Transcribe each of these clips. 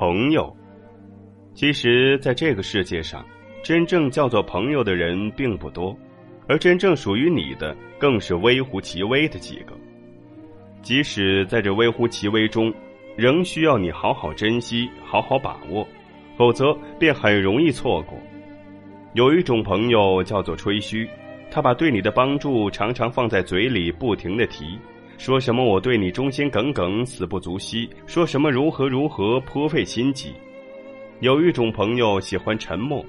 朋友，其实，在这个世界上，真正叫做朋友的人并不多，而真正属于你的，更是微乎其微的几个。即使在这微乎其微中，仍需要你好好珍惜、好好把握，否则便很容易错过。有一种朋友叫做吹嘘，他把对你的帮助常常放在嘴里，不停的提。说什么我对你忠心耿耿、死不足惜，说什么如何如何颇费心机。有一种朋友喜欢沉默，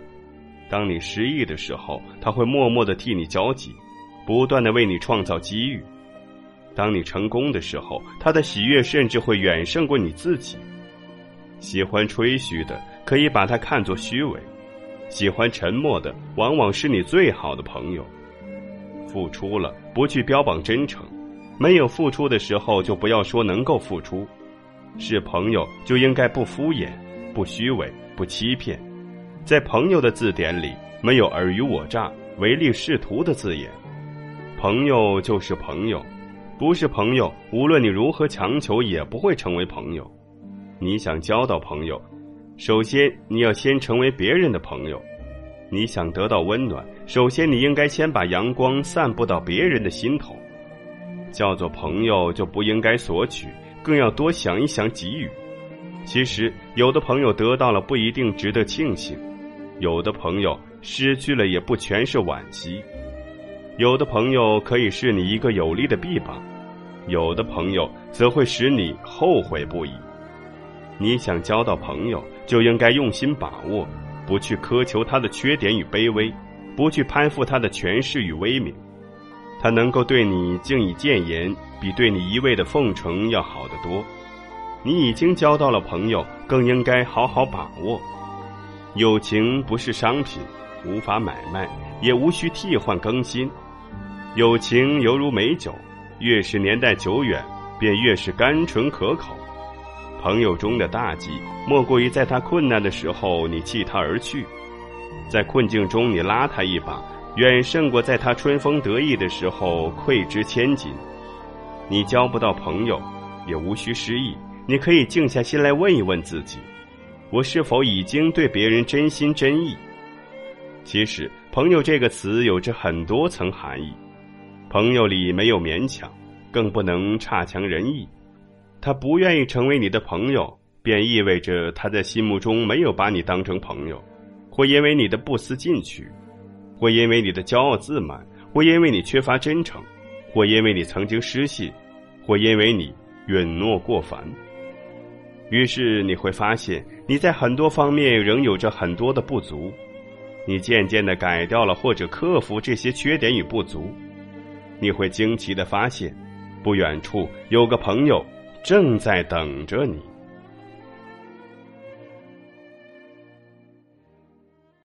当你失意的时候，他会默默的替你焦急，不断的为你创造机遇。当你成功的时候，他的喜悦甚至会远胜过你自己。喜欢吹嘘的，可以把他看作虚伪；喜欢沉默的，往往是你最好的朋友。付出了，不去标榜真诚。没有付出的时候，就不要说能够付出。是朋友就应该不敷衍、不虚伪、不欺骗。在朋友的字典里，没有尔虞我诈、唯利是图的字眼。朋友就是朋友，不是朋友，无论你如何强求，也不会成为朋友。你想交到朋友，首先你要先成为别人的朋友。你想得到温暖，首先你应该先把阳光散布到别人的心头。叫做朋友就不应该索取，更要多想一想给予。其实，有的朋友得到了不一定值得庆幸，有的朋友失去了也不全是惋惜。有的朋友可以是你一个有力的臂膀，有的朋友则会使你后悔不已。你想交到朋友，就应该用心把握，不去苛求他的缺点与卑微，不去攀附他的权势与威名。他能够对你敬以谏言，比对你一味的奉承要好得多。你已经交到了朋友，更应该好好把握。友情不是商品，无法买卖，也无需替换更新。友情犹如美酒，越是年代久远，便越是甘醇可口。朋友中的大忌，莫过于在他困难的时候，你弃他而去；在困境中，你拉他一把。远胜过在他春风得意的时候馈之千金。你交不到朋友，也无需失意。你可以静下心来问一问自己：我是否已经对别人真心真意？其实，朋友这个词有着很多层含义。朋友里没有勉强，更不能差强人意。他不愿意成为你的朋友，便意味着他在心目中没有把你当成朋友，会因为你的不思进取。会因为你的骄傲自满，会因为你缺乏真诚，会因为你曾经失信，会因为你允诺过繁。于是你会发现，你在很多方面仍有着很多的不足。你渐渐的改掉了或者克服这些缺点与不足，你会惊奇的发现，不远处有个朋友正在等着你。